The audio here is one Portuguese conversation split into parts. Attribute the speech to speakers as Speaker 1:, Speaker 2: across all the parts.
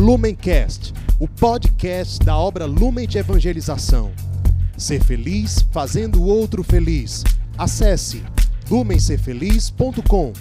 Speaker 1: Lumencast, o podcast da obra Lumen de Evangelização. Ser feliz fazendo o outro feliz. Acesse lumencerfeliz.com.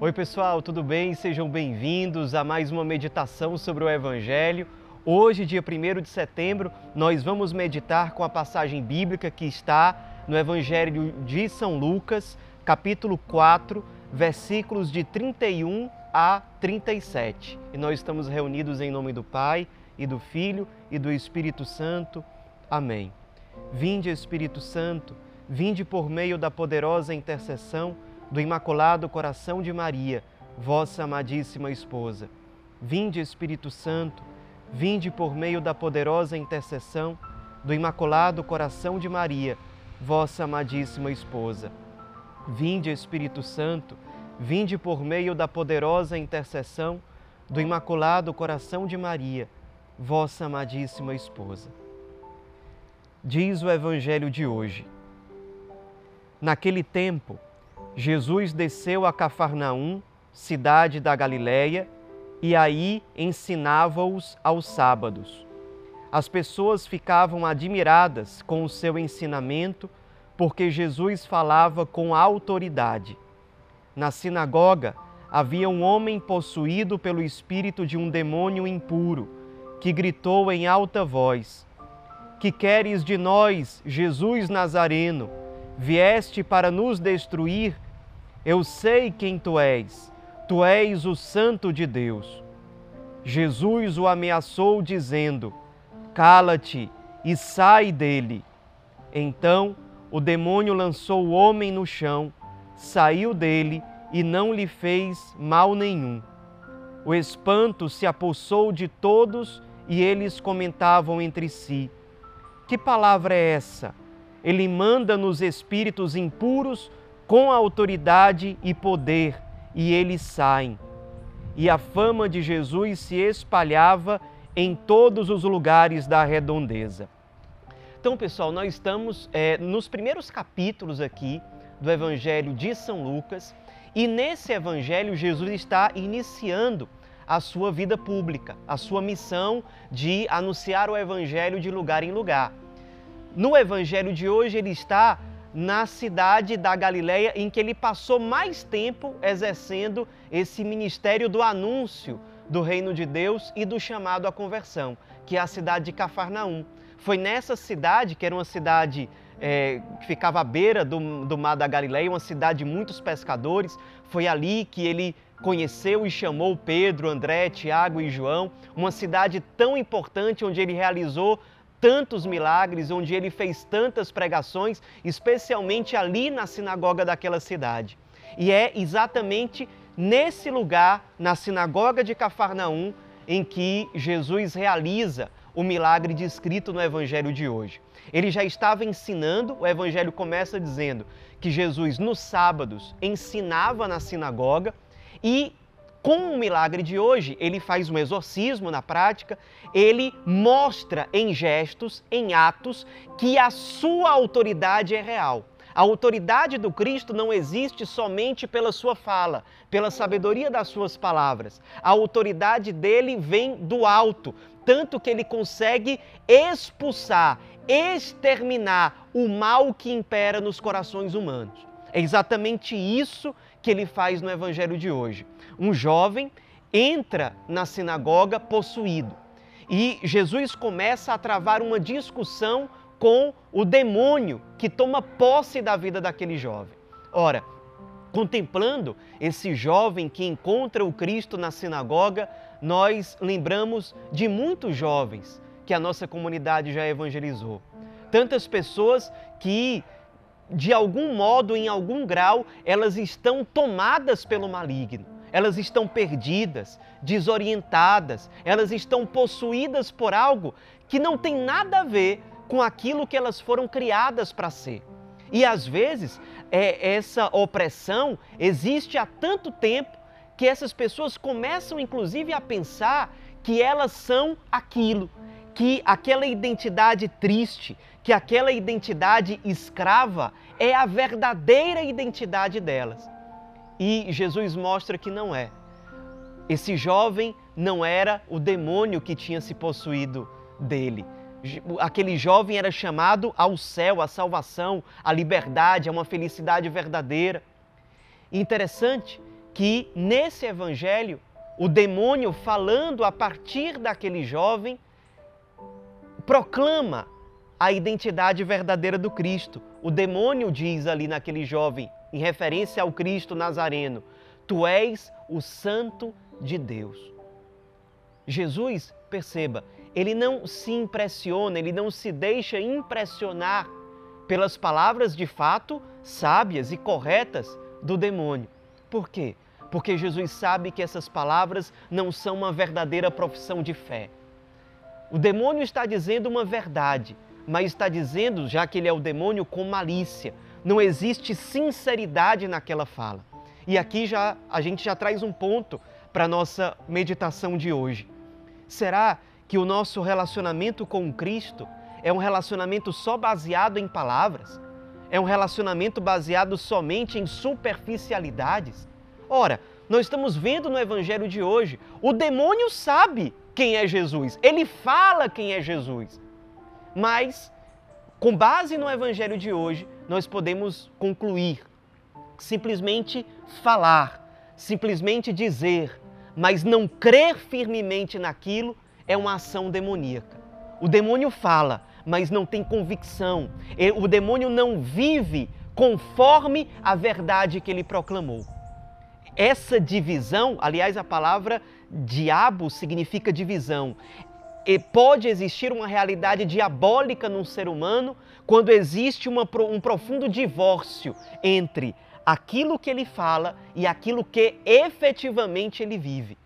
Speaker 2: Oi, pessoal, tudo bem? Sejam bem-vindos a mais uma meditação sobre o Evangelho. Hoje, dia 1 de setembro, nós vamos meditar com a passagem bíblica que está no Evangelho de São Lucas, capítulo 4, versículos de 31 a 37. E nós estamos reunidos em nome do Pai e do Filho e do Espírito Santo. Amém. Vinde, Espírito Santo, vinde por meio da poderosa intercessão do Imaculado Coração de Maria, vossa amadíssima esposa. Vinde, Espírito Santo, vinde por meio da poderosa intercessão do Imaculado Coração de Maria, vossa amadíssima esposa. Vinde, Espírito Santo, vinde por meio da poderosa intercessão do Imaculado Coração de Maria, vossa amadíssima esposa. Diz o Evangelho de hoje. Naquele tempo, Jesus desceu a Cafarnaum, cidade da Galiléia, e aí ensinava-os aos sábados. As pessoas ficavam admiradas com o seu ensinamento porque Jesus falava com autoridade. Na sinagoga havia um homem possuído pelo espírito de um demônio impuro, que gritou em alta voz: Que queres de nós, Jesus Nazareno? Vieste para nos destruir? Eu sei quem tu és, tu és o Santo de Deus. Jesus o ameaçou, dizendo: Cala-te e sai dele. Então, o demônio lançou o homem no chão, saiu dele e não lhe fez mal nenhum. O espanto se apossou de todos e eles comentavam entre si: Que palavra é essa? Ele manda nos espíritos impuros com autoridade e poder, e eles saem. E a fama de Jesus se espalhava em todos os lugares da redondeza. Então, pessoal, nós estamos é, nos primeiros capítulos aqui do Evangelho de São Lucas e nesse Evangelho Jesus está iniciando a sua vida pública, a sua missão de anunciar o Evangelho de lugar em lugar. No Evangelho de hoje, ele está na cidade da Galileia em que ele passou mais tempo exercendo esse ministério do anúncio do reino de Deus e do chamado à conversão, que é a cidade de Cafarnaum. Foi nessa cidade, que era uma cidade é, que ficava à beira do, do mar da Galileia, uma cidade de muitos pescadores, foi ali que ele conheceu e chamou Pedro, André, Tiago e João, uma cidade tão importante onde ele realizou tantos milagres, onde ele fez tantas pregações, especialmente ali na sinagoga daquela cidade. E é exatamente nesse lugar, na sinagoga de Cafarnaum, em que Jesus realiza o milagre descrito no evangelho de hoje. Ele já estava ensinando, o evangelho começa dizendo que Jesus, nos sábados, ensinava na sinagoga e com o milagre de hoje, ele faz um exorcismo na prática, ele mostra em gestos, em atos, que a sua autoridade é real. A autoridade do Cristo não existe somente pela sua fala, pela sabedoria das suas palavras. A autoridade dele vem do alto, tanto que ele consegue expulsar, exterminar o mal que impera nos corações humanos. É exatamente isso que ele faz no evangelho de hoje. Um jovem entra na sinagoga possuído e Jesus começa a travar uma discussão com o demônio que toma posse da vida daquele jovem. Ora, contemplando esse jovem que encontra o Cristo na sinagoga, nós lembramos de muitos jovens que a nossa comunidade já evangelizou. Tantas pessoas que, de algum modo, em algum grau, elas estão tomadas pelo maligno. Elas estão perdidas, desorientadas, elas estão possuídas por algo que não tem nada a ver com aquilo que elas foram criadas para ser. E às vezes é, essa opressão existe há tanto tempo que essas pessoas começam inclusive a pensar que elas são aquilo, que aquela identidade triste, que aquela identidade escrava é a verdadeira identidade delas. E Jesus mostra que não é. Esse jovem não era o demônio que tinha se possuído dele. Aquele jovem era chamado ao céu, à salvação, à liberdade, a uma felicidade verdadeira. Interessante que nesse evangelho, o demônio falando a partir daquele jovem proclama a identidade verdadeira do Cristo. O demônio diz ali naquele jovem, em referência ao Cristo Nazareno: Tu és o Santo de Deus. Jesus, perceba, ele não se impressiona, ele não se deixa impressionar pelas palavras de fato sábias e corretas do demônio. Por quê? Porque Jesus sabe que essas palavras não são uma verdadeira profissão de fé. O demônio está dizendo uma verdade, mas está dizendo, já que ele é o demônio, com malícia. Não existe sinceridade naquela fala. E aqui já a gente já traz um ponto para a nossa meditação de hoje. Será que o nosso relacionamento com Cristo é um relacionamento só baseado em palavras? É um relacionamento baseado somente em superficialidades? Ora, nós estamos vendo no evangelho de hoje, o demônio sabe quem é Jesus, ele fala quem é Jesus. Mas, com base no evangelho de hoje, nós podemos concluir simplesmente falar, simplesmente dizer, mas não crer firmemente naquilo é uma ação demoníaca. O demônio fala, mas não tem convicção. O demônio não vive conforme a verdade que ele proclamou. Essa divisão, aliás, a palavra diabo significa divisão. E pode existir uma realidade diabólica num ser humano quando existe uma, um profundo divórcio entre aquilo que ele fala e aquilo que efetivamente ele vive.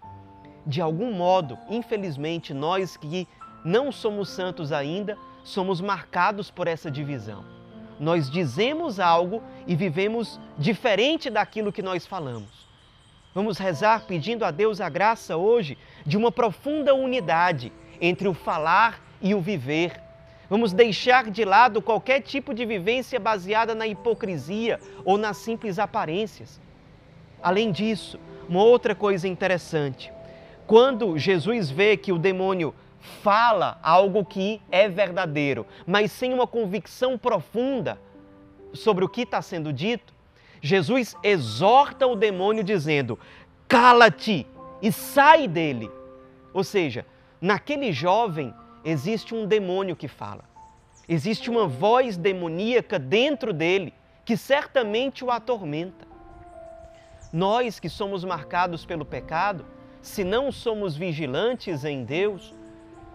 Speaker 2: De algum modo, infelizmente, nós que não somos santos ainda, somos marcados por essa divisão. Nós dizemos algo e vivemos diferente daquilo que nós falamos. Vamos rezar pedindo a Deus a graça hoje de uma profunda unidade entre o falar e o viver. Vamos deixar de lado qualquer tipo de vivência baseada na hipocrisia ou nas simples aparências. Além disso, uma outra coisa interessante: quando Jesus vê que o demônio fala algo que é verdadeiro, mas sem uma convicção profunda sobre o que está sendo dito, Jesus exorta o demônio dizendo: cala-te e sai dele. Ou seja, naquele jovem existe um demônio que fala. Existe uma voz demoníaca dentro dele que certamente o atormenta. Nós que somos marcados pelo pecado, se não somos vigilantes em Deus,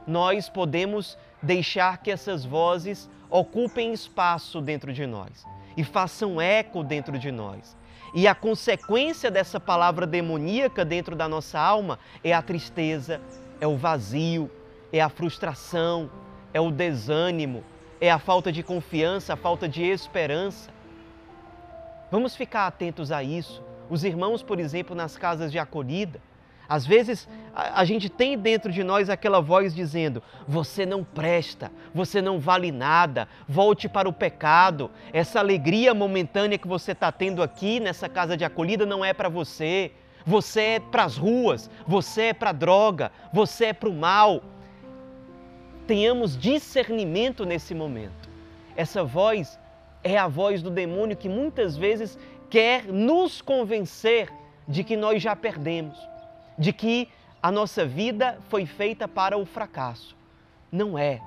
Speaker 2: nós podemos deixar que essas vozes ocupem espaço dentro de nós e façam eco dentro de nós. E a consequência dessa palavra demoníaca dentro da nossa alma é a tristeza, é o vazio, é a frustração, é o desânimo, é a falta de confiança, a falta de esperança. Vamos ficar atentos a isso. Os irmãos, por exemplo, nas casas de acolhida, às vezes a, a, gente tem dentro de nós aquela voz dizendo: você não presta, você não vale nada, volte para o pecado. Essa alegria momentânea que você está tendo aqui nessa casa de acolhida não é para você. Você é para as ruas, você é para a droga, você é para o mal. Tenhamos discernimento nesse momento. Essa voz é a voz do demônio que muitas vezes quer nos convencer de que nós já perdemos de que a nossa vida foi feita para o fracasso. Não é.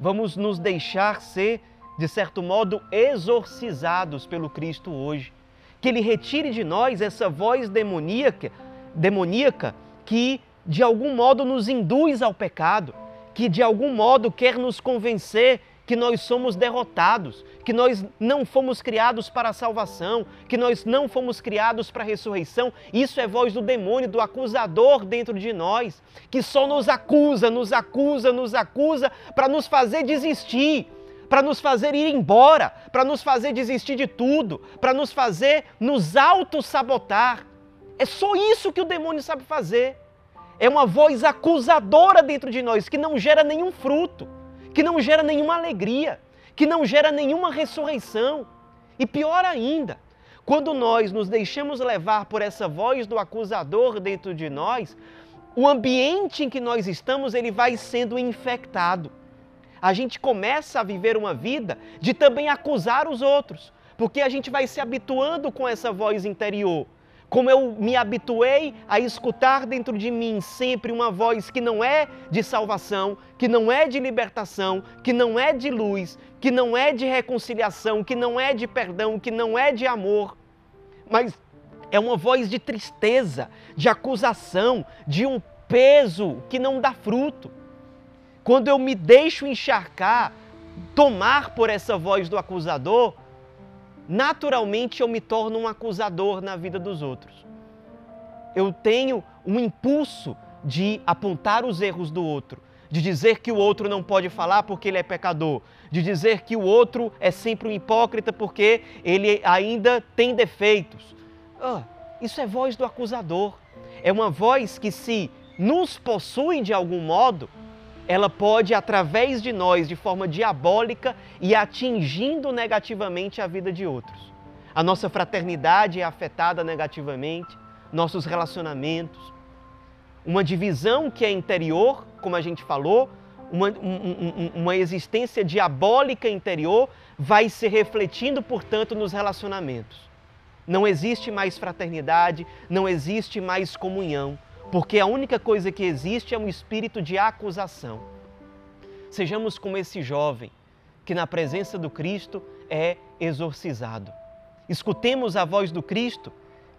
Speaker 2: Vamos nos deixar ser, de certo modo, exorcizados pelo Cristo hoje. Que Ele retire de nós essa voz demoníaca, demoníaca que de algum modo nos induz ao pecado, que de algum modo quer nos convencer que nós somos derrotados, que nós não fomos criados para a salvação, que nós não fomos criados para a ressurreição. Isso é voz do demônio, do acusador dentro de nós, que só nos acusa, nos acusa, nos acusa para nos fazer desistir, para nos fazer ir embora, para nos fazer desistir de tudo, para nos fazer nos auto-sabotar. É só isso que o demônio sabe fazer. É uma voz acusadora dentro de nós que não gera nenhum fruto que não gera nenhuma alegria, que não gera nenhuma ressurreição. E pior ainda, quando nós nos deixamos levar por essa voz do acusador dentro de nós, o ambiente em que nós estamos, ele vai sendo infectado. A gente começa a viver uma vida de também acusar os outros, porque a gente vai se habituando com essa voz interior. Como eu me habituei a escutar dentro de mim sempre uma voz que não é de salvação, que não é de libertação, que não é de luz, que não é de reconciliação, que não é de perdão, que não é de amor, mas é uma voz de tristeza, de acusação, de um peso que não dá fruto. Quando eu me deixo encharcar, tomar por essa voz do acusador, naturalmente eu me torno um acusador na vida dos outros. Eu tenho um impulso de apontar os erros do outro, de dizer que o outro não pode falar porque ele é pecador, de dizer que o outro é sempre um hipócrita porque ele ainda tem defeitos. Ah, isso é voz do acusador. É uma voz que, se nos possui de algum modo, ela pode, através de nós, de forma diabólica e atingindo negativamente a vida de outros. A nossa fraternidade é afetada negativamente, nossos relacionamentos, uma divisão que é interior, como a gente falou, uma, um, uma existência diabólica interior, vai se refletindo, portanto, nos relacionamentos. Não existe mais fraternidade, não existe mais comunhão, porque a única coisa que existe é um espírito de acusação. Sejamos como esse jovem que, na presença do Cristo, é exorcizado. Escutemos a voz do Cristo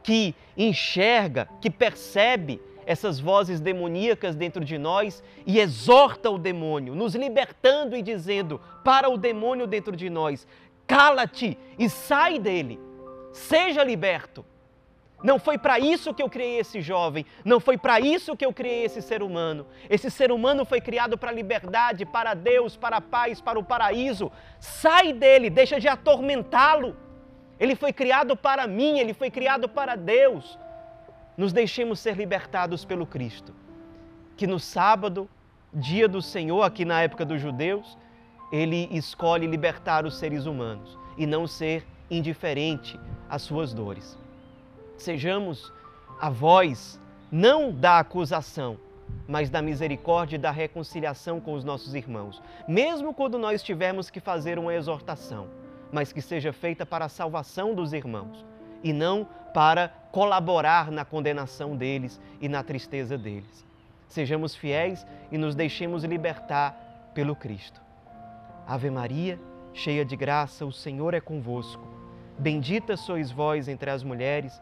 Speaker 2: que enxerga, que percebe essas vozes demoníacas dentro de nós e exorta o demônio, nos libertando e dizendo para o demônio dentro de nós: cala-te e sai dele, seja liberto. Não foi para isso que eu criei esse jovem, não foi para isso que eu criei esse ser humano. Esse ser humano foi criado para a liberdade, para Deus, para a paz, para o paraíso. Sai dele, deixa de atormentá-lo. Ele foi criado para mim, ele foi criado para Deus nos deixemos ser libertados pelo Cristo. Que no sábado, dia do Senhor, aqui na época dos judeus, ele escolhe libertar os seres humanos e não ser indiferente às suas dores. Sejamos a voz não da acusação, mas da misericórdia e da reconciliação com os nossos irmãos, mesmo quando nós tivermos que fazer uma exortação, mas que seja feita para a salvação dos irmãos e não para colaborar na condenação deles e na tristeza deles. Sejamos fiéis e nos deixemos libertar pelo Cristo. Ave Maria, cheia de graça, o Senhor é convosco. Bendita sois vós entre as mulheres,